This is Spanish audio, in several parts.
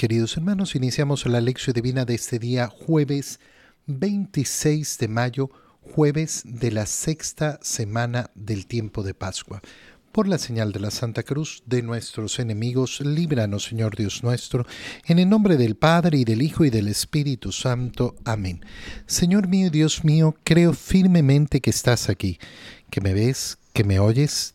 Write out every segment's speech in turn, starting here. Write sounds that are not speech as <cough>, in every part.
Queridos hermanos, iniciamos la lección divina de este día jueves 26 de mayo, jueves de la sexta semana del tiempo de Pascua. Por la señal de la Santa Cruz de nuestros enemigos, líbranos, Señor Dios nuestro, en el nombre del Padre y del Hijo y del Espíritu Santo. Amén. Señor mío y Dios mío, creo firmemente que estás aquí, que me ves, que me oyes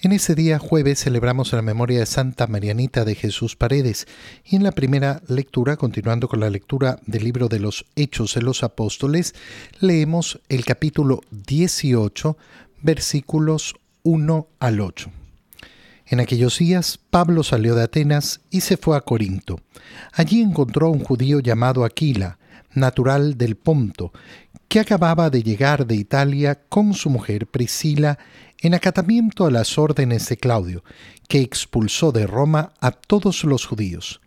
En ese día jueves celebramos la memoria de Santa Marianita de Jesús Paredes y en la primera lectura, continuando con la lectura del libro de los Hechos de los Apóstoles, leemos el capítulo 18, versículos 1 al 8. En aquellos días Pablo salió de Atenas y se fue a Corinto. Allí encontró a un judío llamado Aquila, natural del Ponto, que acababa de llegar de Italia con su mujer Priscila en acatamiento a las órdenes de Claudio, que expulsó de Roma a todos los judíos.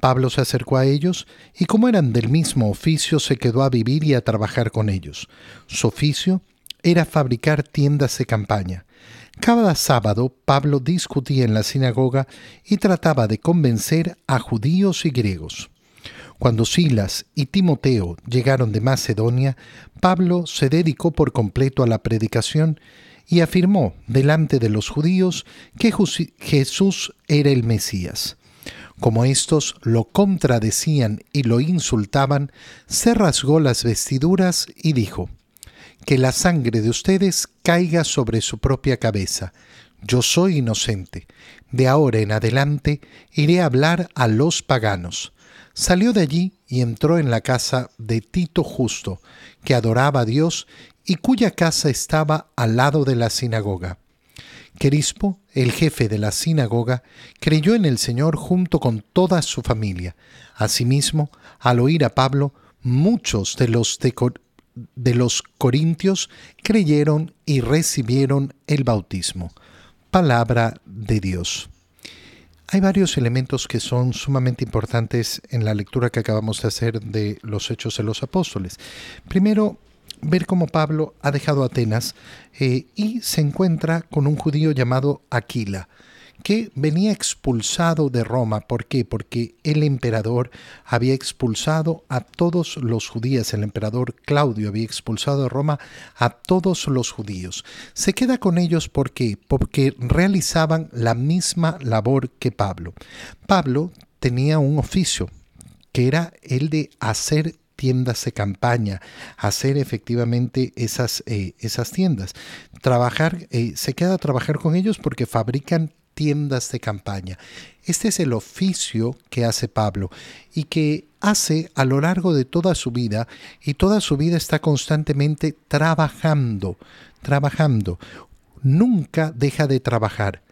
Pablo se acercó a ellos y como eran del mismo oficio se quedó a vivir y a trabajar con ellos. Su oficio era fabricar tiendas de campaña. Cada sábado Pablo discutía en la sinagoga y trataba de convencer a judíos y griegos. Cuando Silas y Timoteo llegaron de Macedonia, Pablo se dedicó por completo a la predicación y afirmó delante de los judíos que Jesús era el Mesías. Como éstos lo contradecían y lo insultaban, se rasgó las vestiduras y dijo, Que la sangre de ustedes caiga sobre su propia cabeza. Yo soy inocente. De ahora en adelante iré a hablar a los paganos. Salió de allí y entró en la casa de Tito Justo, que adoraba a Dios y cuya casa estaba al lado de la sinagoga. Querispo, el jefe de la sinagoga, creyó en el Señor junto con toda su familia. Asimismo, al oír a Pablo, muchos de los, de los corintios creyeron y recibieron el bautismo. Palabra de Dios. Hay varios elementos que son sumamente importantes en la lectura que acabamos de hacer de los Hechos de los Apóstoles. Primero, ver cómo Pablo ha dejado Atenas eh, y se encuentra con un judío llamado Aquila, que venía expulsado de Roma. ¿Por qué? Porque el emperador había expulsado a todos los judíos, el emperador Claudio había expulsado de Roma a todos los judíos. Se queda con ellos ¿por qué? porque realizaban la misma labor que Pablo. Pablo tenía un oficio que era el de hacer tiendas de campaña, hacer efectivamente esas, eh, esas tiendas. Trabajar, eh, se queda a trabajar con ellos porque fabrican tiendas de campaña. Este es el oficio que hace Pablo y que hace a lo largo de toda su vida y toda su vida está constantemente trabajando, trabajando. Nunca deja de trabajar.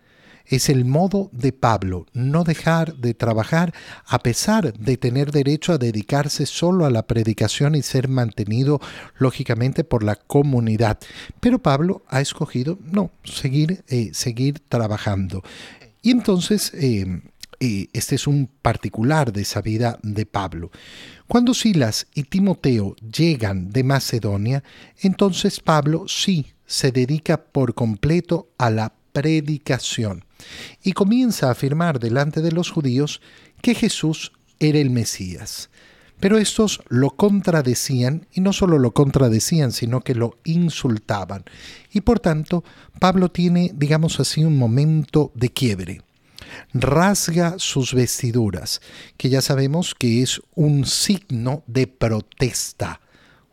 Es el modo de Pablo, no dejar de trabajar a pesar de tener derecho a dedicarse solo a la predicación y ser mantenido lógicamente por la comunidad. Pero Pablo ha escogido no, seguir, eh, seguir trabajando. Y entonces eh, eh, este es un particular de esa vida de Pablo. Cuando Silas y Timoteo llegan de Macedonia, entonces Pablo sí se dedica por completo a la predicación y comienza a afirmar delante de los judíos que Jesús era el Mesías. Pero estos lo contradecían y no solo lo contradecían, sino que lo insultaban. Y por tanto, Pablo tiene, digamos así, un momento de quiebre. Rasga sus vestiduras, que ya sabemos que es un signo de protesta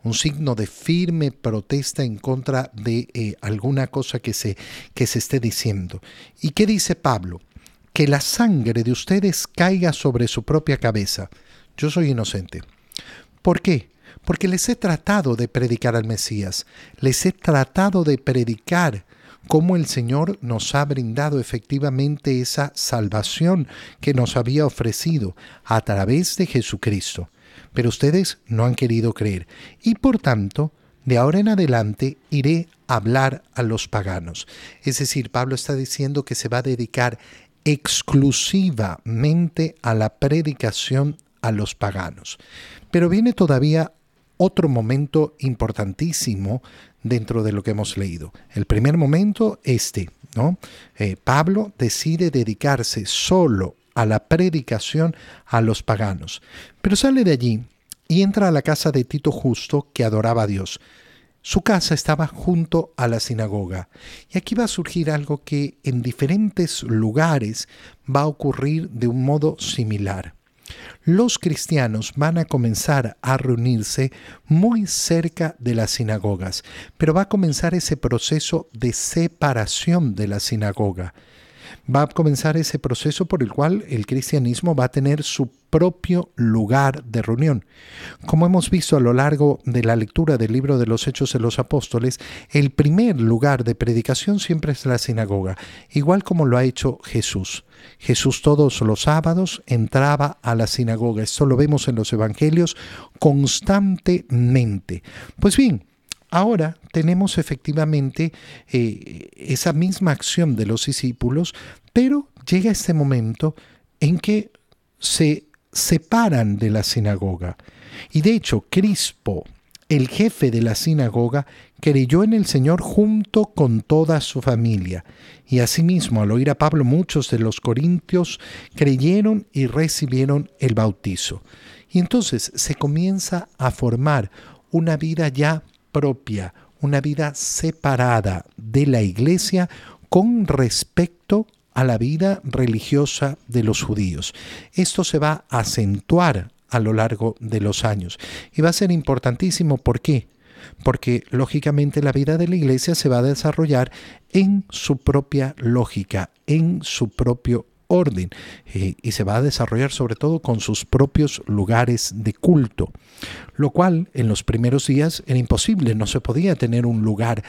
un signo de firme protesta en contra de eh, alguna cosa que se, que se esté diciendo. ¿Y qué dice Pablo? Que la sangre de ustedes caiga sobre su propia cabeza. Yo soy inocente. ¿Por qué? Porque les he tratado de predicar al Mesías, les he tratado de predicar cómo el Señor nos ha brindado efectivamente esa salvación que nos había ofrecido a través de Jesucristo pero ustedes no han querido creer, y por tanto, de ahora en adelante iré a hablar a los paganos. Es decir, Pablo está diciendo que se va a dedicar exclusivamente a la predicación a los paganos. Pero viene todavía otro momento importantísimo dentro de lo que hemos leído. El primer momento, este, ¿no? Eh, Pablo decide dedicarse solo a la predicación a los paganos, pero sale de allí y entra a la casa de Tito Justo que adoraba a Dios. Su casa estaba junto a la sinagoga. Y aquí va a surgir algo que en diferentes lugares va a ocurrir de un modo similar. Los cristianos van a comenzar a reunirse muy cerca de las sinagogas, pero va a comenzar ese proceso de separación de la sinagoga va a comenzar ese proceso por el cual el cristianismo va a tener su propio lugar de reunión. Como hemos visto a lo largo de la lectura del libro de los Hechos de los Apóstoles, el primer lugar de predicación siempre es la sinagoga, igual como lo ha hecho Jesús. Jesús todos los sábados entraba a la sinagoga. Esto lo vemos en los evangelios constantemente. Pues bien, Ahora tenemos efectivamente eh, esa misma acción de los discípulos, pero llega este momento en que se separan de la sinagoga. Y de hecho, Crispo, el jefe de la sinagoga, creyó en el Señor junto con toda su familia. Y asimismo, al oír a Pablo, muchos de los corintios creyeron y recibieron el bautizo. Y entonces se comienza a formar una vida ya propia, una vida separada de la iglesia con respecto a la vida religiosa de los judíos. Esto se va a acentuar a lo largo de los años y va a ser importantísimo. ¿Por qué? Porque lógicamente la vida de la iglesia se va a desarrollar en su propia lógica, en su propio orden eh, y se va a desarrollar sobre todo con sus propios lugares de culto, lo cual en los primeros días era imposible, no se podía tener un lugar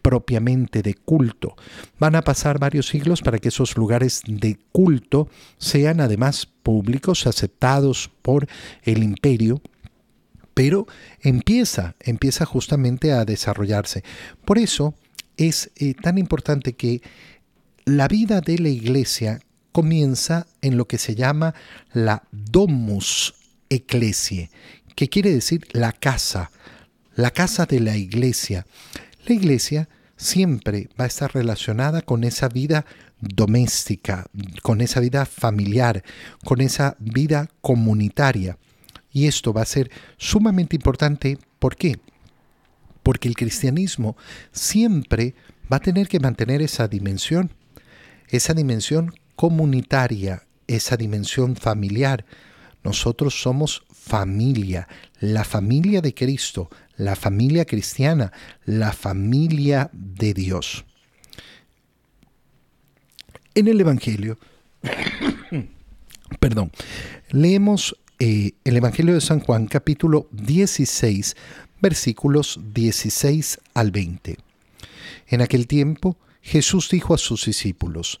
propiamente de culto. Van a pasar varios siglos para que esos lugares de culto sean además públicos, aceptados por el imperio pero empieza, empieza justamente a desarrollarse. Por eso es eh, tan importante que la vida de la iglesia comienza en lo que se llama la domus ecclesiae, que quiere decir la casa, la casa de la iglesia. La iglesia siempre va a estar relacionada con esa vida doméstica, con esa vida familiar, con esa vida comunitaria. Y esto va a ser sumamente importante. ¿Por qué? Porque el cristianismo siempre va a tener que mantener esa dimensión, esa dimensión comunitaria, esa dimensión familiar. Nosotros somos familia, la familia de Cristo, la familia cristiana, la familia de Dios. En el Evangelio, <coughs> perdón, leemos eh, el Evangelio de San Juan capítulo 16, versículos 16 al 20. En aquel tiempo Jesús dijo a sus discípulos,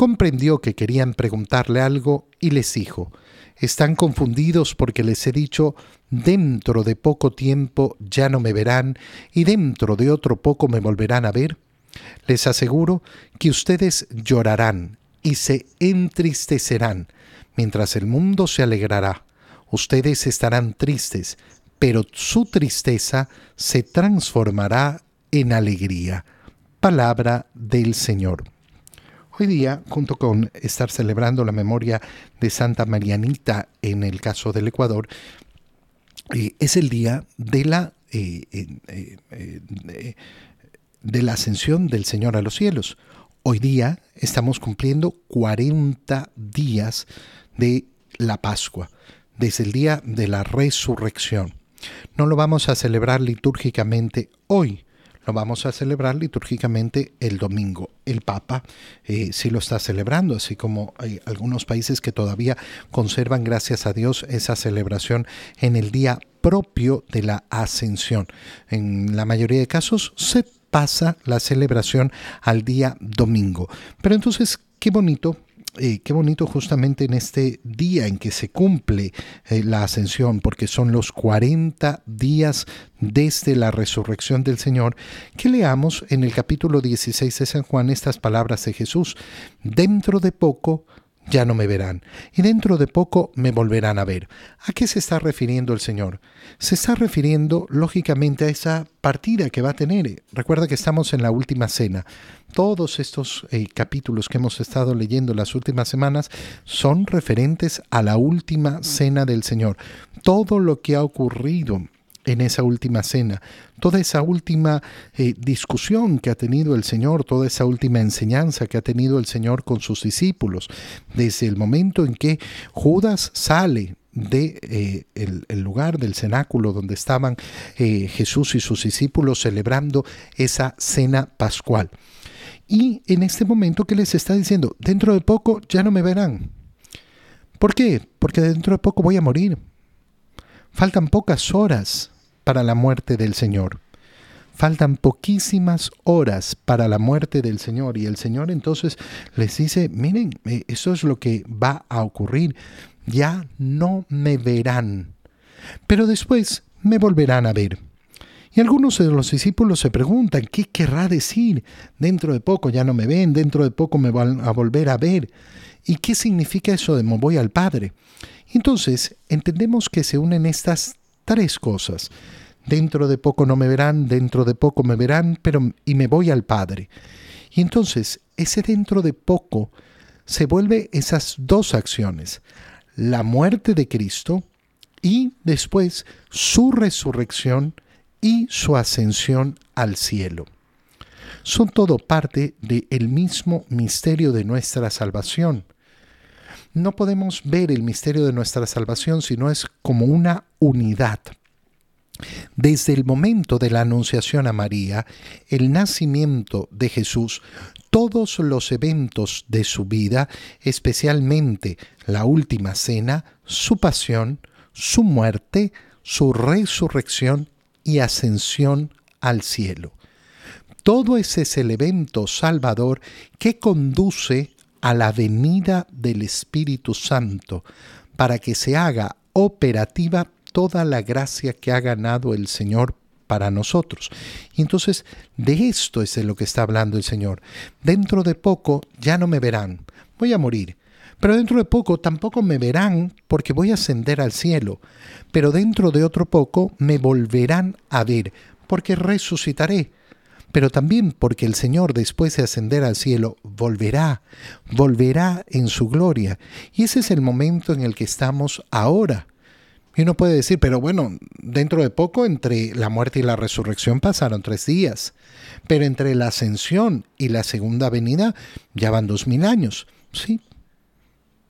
comprendió que querían preguntarle algo y les dijo, están confundidos porque les he dicho, dentro de poco tiempo ya no me verán y dentro de otro poco me volverán a ver. Les aseguro que ustedes llorarán y se entristecerán, mientras el mundo se alegrará. Ustedes estarán tristes, pero su tristeza se transformará en alegría. Palabra del Señor. Hoy día, junto con estar celebrando la memoria de Santa Marianita en el caso del Ecuador, eh, es el día de la, eh, eh, de la ascensión del Señor a los cielos. Hoy día estamos cumpliendo 40 días de la Pascua, desde el día de la resurrección. No lo vamos a celebrar litúrgicamente hoy, lo vamos a celebrar litúrgicamente el domingo. El Papa eh, sí lo está celebrando, así como hay algunos países que todavía conservan, gracias a Dios, esa celebración en el día propio de la ascensión. En la mayoría de casos se pasa la celebración al día domingo. Pero entonces, qué bonito eh, qué bonito justamente en este día en que se cumple eh, la ascensión, porque son los 40 días desde la resurrección del Señor, que leamos en el capítulo 16 de San Juan estas palabras de Jesús. Dentro de poco ya no me verán, y dentro de poco me volverán a ver. ¿A qué se está refiriendo el Señor? Se está refiriendo, lógicamente, a esa partida que va a tener. Recuerda que estamos en la última cena. Todos estos eh, capítulos que hemos estado leyendo las últimas semanas son referentes a la última cena del Señor. Todo lo que ha ocurrido en esa última cena, toda esa última eh, discusión que ha tenido el Señor, toda esa última enseñanza que ha tenido el Señor con sus discípulos, desde el momento en que Judas sale de eh, el, lugar del cenáculo donde estaban eh, Jesús y sus discípulos celebrando esa cena pascual. Y en este momento que les está diciendo, dentro de poco ya no me verán. ¿Por qué? Porque dentro de poco voy a morir. Faltan pocas horas para la muerte del Señor. Faltan poquísimas horas para la muerte del Señor y el Señor entonces les dice, miren, eh, eso es lo que va a ocurrir. Ya no me verán, pero después me volverán a ver. Y algunos de los discípulos se preguntan, ¿qué querrá decir? Dentro de poco ya no me ven, dentro de poco me van a volver a ver. ¿Y qué significa eso de me voy al Padre? Entonces, entendemos que se unen estas tres cosas. Dentro de poco no me verán, dentro de poco me verán, pero y me voy al Padre. Y entonces, ese dentro de poco se vuelve esas dos acciones, la muerte de Cristo y después su resurrección y su ascensión al cielo. Son todo parte del mismo misterio de nuestra salvación no podemos ver el misterio de nuestra salvación si no es como una unidad. Desde el momento de la anunciación a María, el nacimiento de Jesús, todos los eventos de su vida, especialmente la última cena, su pasión, su muerte, su resurrección y ascensión al cielo. Todo ese es el evento salvador que conduce a la venida del Espíritu Santo para que se haga operativa toda la gracia que ha ganado el Señor para nosotros. Y entonces de esto es de lo que está hablando el Señor. Dentro de poco ya no me verán, voy a morir. Pero dentro de poco tampoco me verán porque voy a ascender al cielo. Pero dentro de otro poco me volverán a ver porque resucitaré pero también porque el Señor después de ascender al cielo volverá, volverá en su gloria. Y ese es el momento en el que estamos ahora. Y uno puede decir, pero bueno, dentro de poco entre la muerte y la resurrección pasaron tres días, pero entre la ascensión y la segunda venida ya van dos mil años. Sí,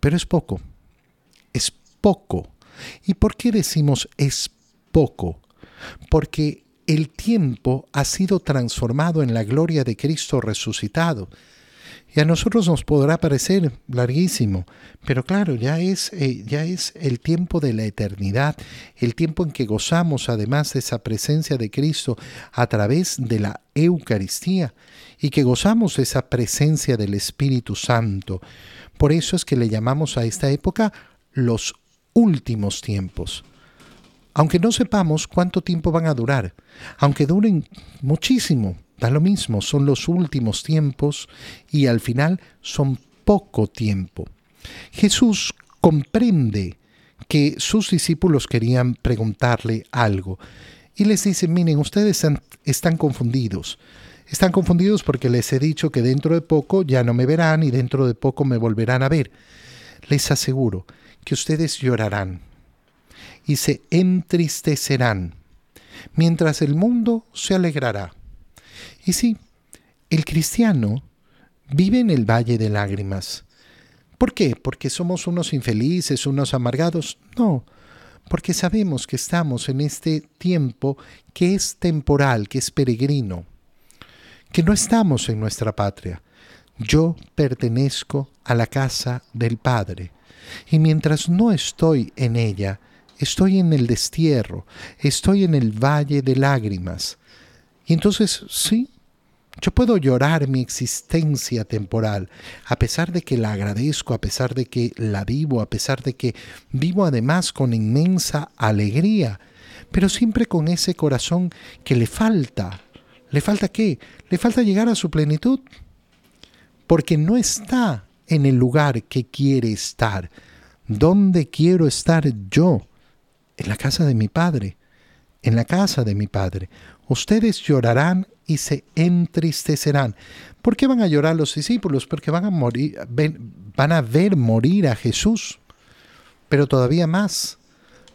pero es poco, es poco. ¿Y por qué decimos es poco? Porque el tiempo ha sido transformado en la gloria de Cristo resucitado. Y a nosotros nos podrá parecer larguísimo, pero claro, ya es, eh, ya es el tiempo de la eternidad, el tiempo en que gozamos además de esa presencia de Cristo a través de la Eucaristía y que gozamos de esa presencia del Espíritu Santo. Por eso es que le llamamos a esta época los últimos tiempos aunque no sepamos cuánto tiempo van a durar, aunque duren muchísimo, da lo mismo, son los últimos tiempos y al final son poco tiempo. Jesús comprende que sus discípulos querían preguntarle algo y les dice, miren, ustedes están, confundidos. Están confundidos porque les he dicho que dentro de poco ya no me verán y dentro de poco me volverán a ver. Les aseguro que ustedes llorarán, y se entristecerán, mientras el mundo se alegrará. Y sí, el cristiano vive en el valle de lágrimas. ¿Por qué? ¿Porque somos unos infelices, unos amargados? No, porque sabemos que estamos en este tiempo que es temporal, que es peregrino. que no estamos en nuestra patria. Yo pertenezco a la casa del Padre, y mientras no estoy en ella, estoy en el destierro, estoy en el valle de lágrimas. Y entonces, sí, yo puedo llorar mi existencia temporal, a pesar de que la agradezco, a pesar de que la vivo, a pesar de que vivo además con inmensa alegría, pero siempre con ese corazón que le falta. ¿Le falta qué? Le falta llegar a su plenitud, porque no está en el lugar que quiere estar. ¿Dónde quiero estar yo? En la casa de mi Padre, en la casa de mi Padre. Ustedes llorarán y se entristecerán. ¿Por qué van a llorar los discípulos? Porque van a morir, van a ver morir a Jesús. Pero todavía más,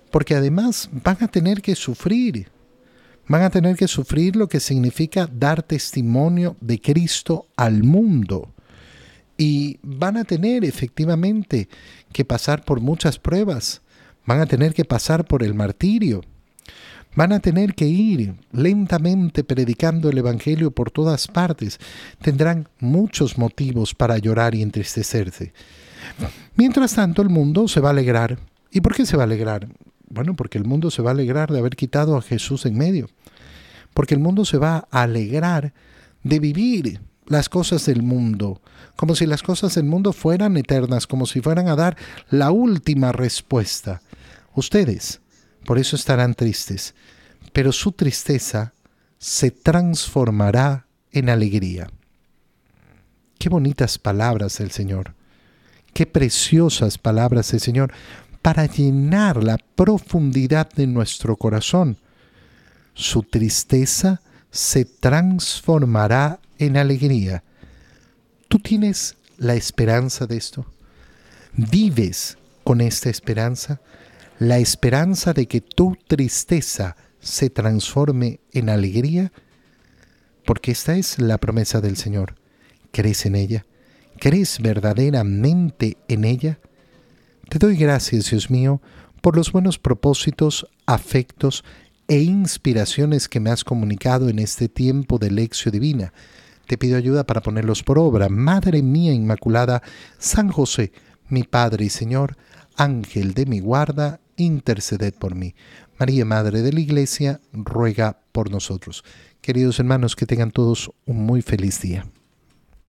porque además van a tener que sufrir. Van a tener que sufrir lo que significa dar testimonio de Cristo al mundo. Y van a tener efectivamente que pasar por muchas pruebas. Van a tener que pasar por el martirio. Van a tener que ir lentamente predicando el Evangelio por todas partes. Tendrán muchos motivos para llorar y entristecerse. Mientras tanto, el mundo se va a alegrar. ¿Y por qué se va a alegrar? Bueno, porque el mundo se va a alegrar de haber quitado a Jesús en medio. Porque el mundo se va a alegrar de vivir las cosas del mundo, como si las cosas del mundo fueran eternas, como si fueran a dar la última respuesta. Ustedes, por eso estarán tristes, pero su tristeza se transformará en alegría. Qué bonitas palabras del Señor, qué preciosas palabras del Señor para llenar la profundidad de nuestro corazón. Su tristeza se transformará en alegría. ¿Tú tienes la esperanza de esto? ¿Vives con esta esperanza? La esperanza de que tu tristeza se transforme en alegría? Porque esta es la promesa del Señor. ¿Crees en ella? ¿Crees verdaderamente en ella? Te doy gracias, Dios mío, por los buenos propósitos, afectos e inspiraciones que me has comunicado en este tiempo de lección divina. Te pido ayuda para ponerlos por obra. Madre mía Inmaculada, San José, mi Padre y Señor, Ángel de mi guarda, interceded por mí. María, Madre de la Iglesia, ruega por nosotros. Queridos hermanos, que tengan todos un muy feliz día.